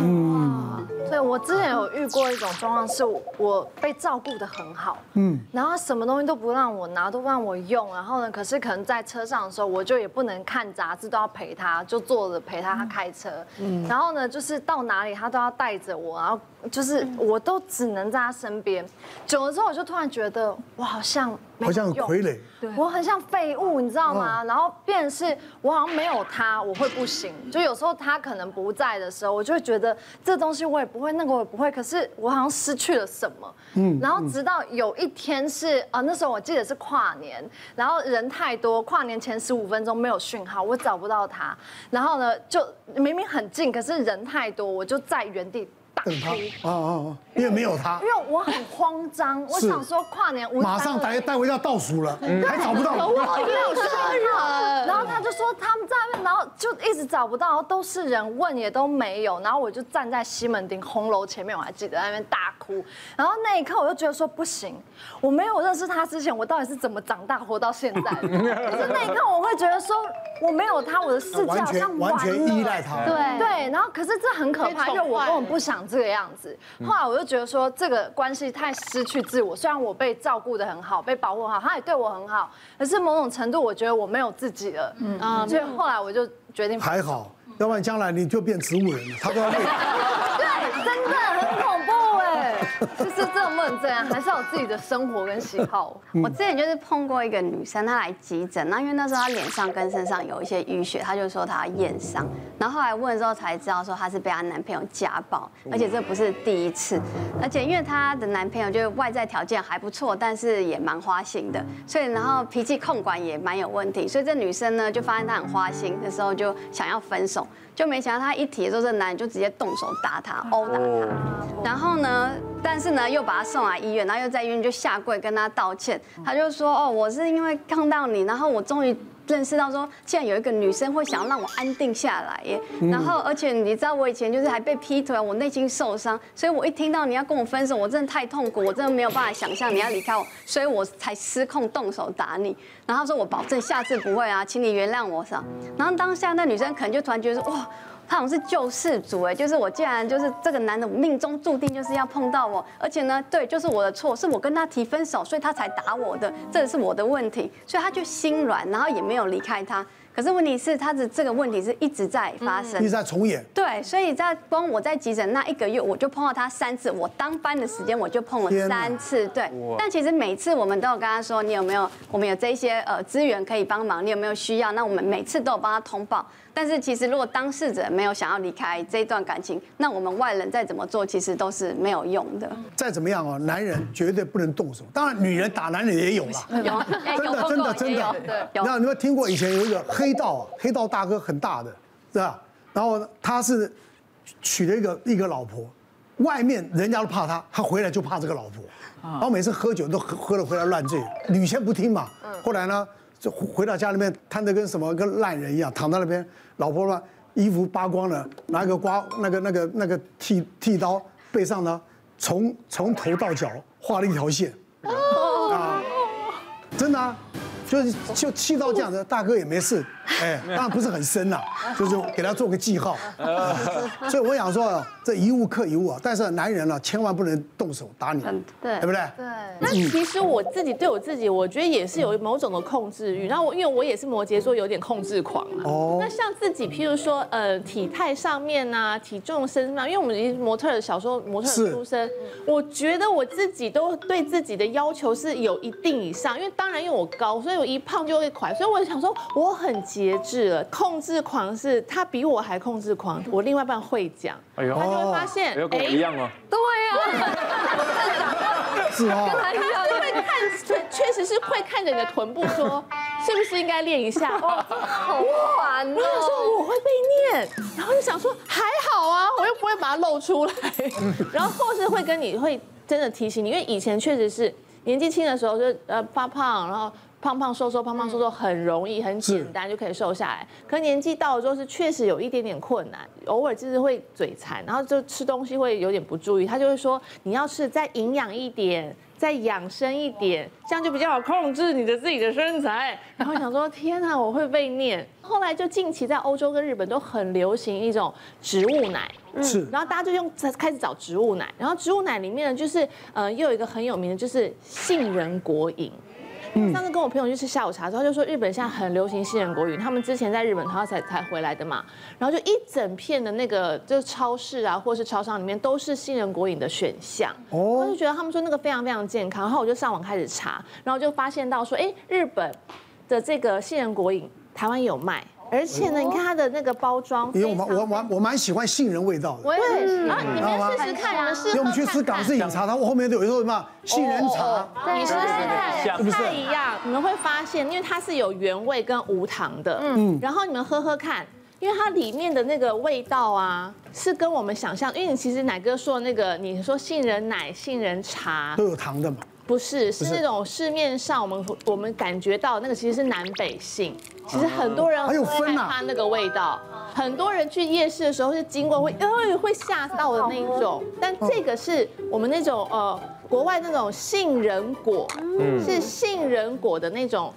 嗯，对，我之前有遇过一种状况，是我被照顾的很好，嗯，然后什么东西都不让我拿，都不让我用，然后呢，可是可能在车上的时候，我就也不能看杂志，都要陪他，就坐着陪他，他开车，嗯，然后呢，就是到哪里他都要带着我，然后就是我都只能在他身边，久了之后我就突然觉得我好像。好像傀儡，对，我很像废物，你知道吗？然后变成是我好像没有他，我会不行。就有时候他可能不在的时候，我就会觉得这东西我也不会，那个我也不会。可是我好像失去了什么。嗯。然后直到有一天是啊，那时候我记得是跨年，然后人太多，跨年前十五分钟没有讯号，我找不到他。然后呢，就明明很近，可是人太多，我就在原地。等他。啊啊啊！因为没有他，因为我很慌张，我想说跨年我马上带带回家倒数了，还找不到，我没有人，然后他就说他们在那边，然后就一直找不到，都是人问也都没有，然后我就站在西门町红楼前面，我还记得在那边大哭，然后那一刻我就觉得说不行，我没有认识他之前，我到底是怎么长大活到现在？可是那一刻我会觉得说我没有他，我的世界好像完全依赖他，对对，然后可是这很可怕，因为我根本不想。这个样子，后来我就觉得说这个关系太失去自我。虽然我被照顾的很好，被保护好，他也对我很好，可是某种程度我觉得我没有自己了。嗯啊，所以后来我就决定还好，要不然将来你就变植物人了，他都要累。对，真的 就是这种不能这样，还是要有自己的生活跟喜好。我之前就是碰过一个女生，她来急诊，那因为那时候她脸上跟身上有一些淤血，她就说她要验伤。然后后来问了之后才知道说她是被她男朋友家暴，而且这不是第一次，而且因为她的男朋友就是外在条件还不错，但是也蛮花心的，所以然后脾气控管也蛮有问题，所以这女生呢就发现她很花心的时候就想要分手，就没想到她一提的时候，这男人就直接动手打她，殴打她，然后呢，但是呢又把他送来医院，然后又在医院就下跪跟他道歉，他就说哦，我是因为看到你，然后我终于。认识到说，竟然有一个女生会想要让我安定下来耶，然后而且你知道我以前就是还被劈腿，我内心受伤，所以我一听到你要跟我分手，我真的太痛苦，我真的没有办法想象你要离开我，所以我才失控动手打你。然后他说我保证下次不会啊，请你原谅我啥。然后当下那女生可能就突然觉得说哇。他好像是救世主哎，就是我既然就是这个男的，命中注定就是要碰到我，而且呢，对，就是我的错，是我跟他提分手，所以他才打我的，这是我的问题，所以他就心软，然后也没有离开他。可是问题是，他的这个问题是一直在发生，一直在重演。对，所以在光我在急诊那一个月，我就碰到他三次，我当班的时间我就碰了三次。对，但其实每次我们都有跟他说，你有没有，我们有这些呃资源可以帮忙，你有没有需要？那我们每次都有帮他通报。但是其实，如果当事者没有想要离开这一段感情，那我们外人再怎么做，其实都是没有用的。再怎么样哦，男人绝对不能动手。当然，女人打男人也有了，有，真的真的真的。对，那你们听过以前有一个黑道啊，黑道大哥很大的，是吧？然后他是娶了一个一个老婆，外面人家都怕他，他回来就怕这个老婆。然后每次喝酒都喝喝了回来乱醉，女先不听嘛。后来呢，就回到家里面，瘫得跟什么跟烂人一样，躺在那边。老婆呢，衣服扒光了，拿一个刮那个那个那个剃剃刀，背上呢，从从头到脚画了一条线，啊，真的啊。就是就气到这样子，大哥也没事，哎，当然不是很深呐，就是给他做个记号。所以我想说，这一物克一物啊，但是男人呢，千万不能动手打你，对，对不对？对。那其实我自己对我自己，我觉得也是有某种的控制欲。然后我因为我也是摩羯座，有点控制狂啊。哦。那像自己，譬如说，呃，体态上面啊，体重身上，因为我们模特小时候模特出身，我觉得我自己都对自己的要求是有一定以上。因为当然，因为我高，所以。一胖就会垮，所以我想说我很节制了。控制狂是他比我还控制狂，我另外一半会讲，他就会发现，哎，跟我一样吗？对呀，是啊，他就会看，确实是会看着你的臀部说，是不是应该练一下？好烦哦！我说我会被念，然后就想说还好啊，我又不会把它露出来，然后或是会跟你会真的提醒你，因为以前确实是。年纪轻的时候就呃发胖，然后胖胖瘦瘦，胖胖瘦瘦很容易，很简单就可以瘦下来。可年纪到了之后是确实有一点点困难，偶尔就是会嘴馋，然后就吃东西会有点不注意。他就会说你要吃再营养一点，再养生一点，这样就比较好控制你的自己的身材。然后想说天哪，我会被念。后来就近期在欧洲跟日本都很流行一种植物奶，是，然后大家就用开始找植物奶，然后植物奶里面呢就是呃又有一个很有名的就是杏仁果饮。上次跟我朋友去吃下午茶的时候，他就说日本现在很流行杏仁果饮，他们之前在日本他才才回来的嘛，然后就一整片的那个就是超市啊，或是超商里面都是杏仁果饮的选项，我就觉得他们说那个非常非常健康，然后我就上网开始查，然后就发现到说，哎，日本的这个杏仁果饮台湾有卖。而且呢，你看它的那个包装，因为我我我我蛮喜欢杏仁味道的。我也是，啊，你们试试看，你们试试看。因为我们去吃港式饮茶，它后面都有一个什么杏仁茶，你试试看，不太一样。你们会发现，因为它是有原味跟无糖的，嗯，然后你们喝喝看，因为它里面的那个味道啊，是跟我们想象，因为你其实奶哥说的那个，你说杏仁奶、杏仁茶都有糖的嘛。不是，是。那种市面上我们我们感觉到那个其实是南北杏，其实很多人很害怕那个味道，很多人去夜市的时候是经过会呃会吓到的那一种，但这个是我们那种呃。国外那种杏仁果，是杏仁果的那种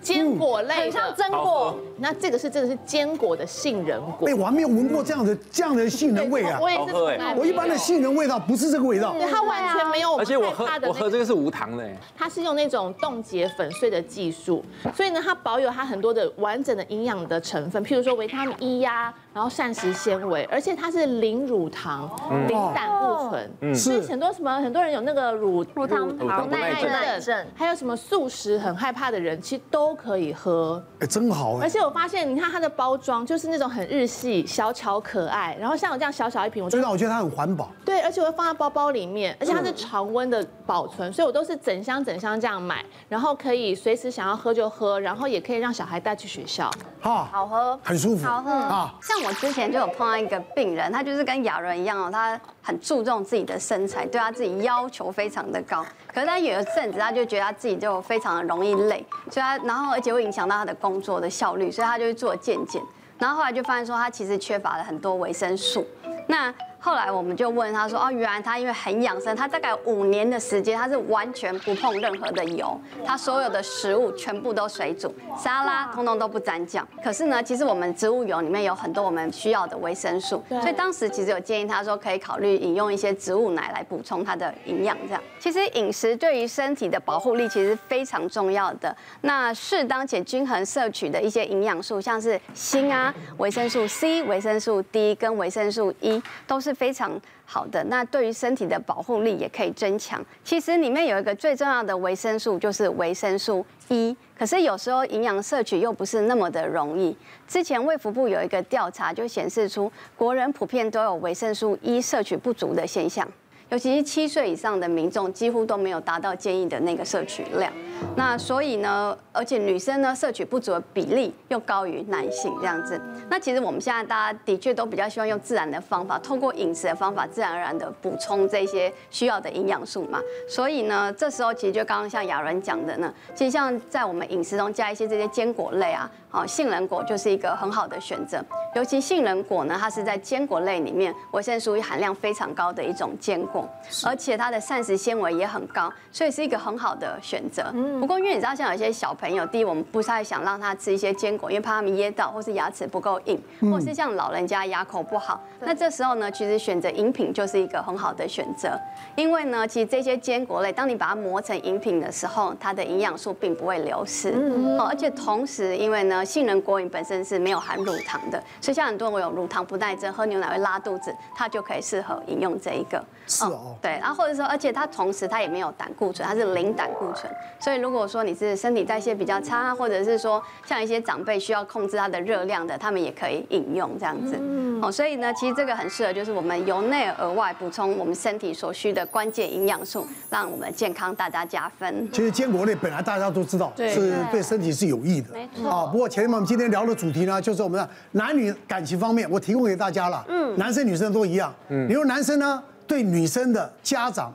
坚果类，很像榛果。那这个是真的是坚果的杏仁果。哎，我还没有闻过这样的这样的杏仁味啊！我也是，我一般的杏仁味道不是这个味道。对，它完全没有。而且我喝我喝这个是无糖的。它是用那种冻结粉碎的技术，所以呢，它保有它很多的完整的营养的成分，譬如说维他命 E 呀，然后膳食纤维，而且它是零乳糖、零胆固醇，所以很多什么很多人有那。那个乳乳糖不耐症，还有什么素食很害怕的人，其实都可以喝。哎，真好哎！而且我发现，你看它的包装，就是那种很日系、小巧可爱。然后像我这样小小一瓶，我真的我觉得它很环保。对，而且我会放在包包里面，而且它是常温的保存，所以我都是整箱整箱这样买，然后可以随时想要喝就喝，然后也可以让小孩带去学校。好，好喝，很舒服，好喝啊！像我之前就有碰到一个病人，他就是跟亚伦一样哦，他很注重自己的身材，对他自己要求非常的高。可是他有一阵子，他就觉得他自己就非常的容易累，所以他然后而且会影响到他的工作的效率，所以他就去做健检，然后后来就发现说他其实缺乏了很多维生素。那后来我们就问他说：“哦，原来他因为很养生，他大概五年的时间，他是完全不碰任何的油，他所有的食物全部都水煮，沙拉通通都不沾酱。可是呢，其实我们植物油里面有很多我们需要的维生素，所以当时其实有建议他说可以考虑饮用一些植物奶来补充他的营养。这样，其实饮食对于身体的保护力其实非常重要的。那适当且均衡摄取的一些营养素，像是锌啊、维生素 C、维生素 D 跟维生素 E 都是。非常好的，那对于身体的保护力也可以增强。其实里面有一个最重要的维生素，就是维生素 E。可是有时候营养摄取又不是那么的容易。之前卫福部有一个调查，就显示出国人普遍都有维生素 E 摄取不足的现象。尤其是七岁以上的民众，几乎都没有达到建议的那个摄取量。那所以呢，而且女生呢摄取不足的比例又高于男性这样子。那其实我们现在大家的确都比较希望用自然的方法，透过饮食的方法，自然而然的补充这些需要的营养素嘛。所以呢，这时候其实就刚刚像亚伦讲的呢，其实像在我们饮食中加一些这些坚果类啊。好，杏仁果就是一个很好的选择，尤其杏仁果呢，它是在坚果类里面维生素 E 含量非常高的一种坚果，而且它的膳食纤维也很高，所以是一个很好的选择。不过因为你知道，像有些小朋友，第一我们不太想让他吃一些坚果，因为怕他们噎到，或是牙齿不够硬，或是像老人家牙口不好，那这时候呢，其实选择饮品就是一个很好的选择，因为呢，其实这些坚果类，当你把它磨成饮品的时候，它的营养素并不会流失。哦，而且同时，因为呢。杏仁果饮本身是没有含乳糖的，所以像很多人有乳糖不耐症，喝牛奶会拉肚子，它就可以适合饮用这一个。是哦。对，然后或者说，而且它同时它也没有胆固醇，它是零胆固醇，所以如果说你是身体代谢比较差，或者是说像一些长辈需要控制它的热量的，他们也可以饮用这样子。哦，所以呢，其实这个很适合，就是我们由内而外补充我们身体所需的关键营养素，让我们健康大大加分。其实坚果类本来大家都知道是对身体是有益的，没错。啊，不过前面我们今天聊的主题呢，就是我们的男女感情方面，我提供给大家了。嗯，男生女生都一样。嗯，比如男生呢，对女生的家长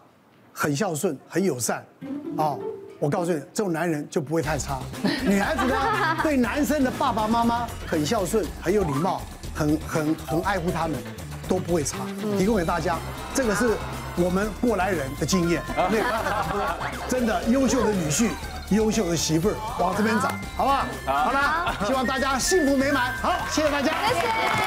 很孝顺、很友善，啊，我告诉你，这种男人就不会太差。女孩子呢，对男生的爸爸妈妈很孝顺，很有礼貌，很很很爱护他们，都不会差。提供给大家，这个是我们过来人的经验。没有办法，真的优秀的女婿，优秀的媳妇儿，往这边找，好不好？好了，希望大家幸福美满。好，谢谢大家。谢谢。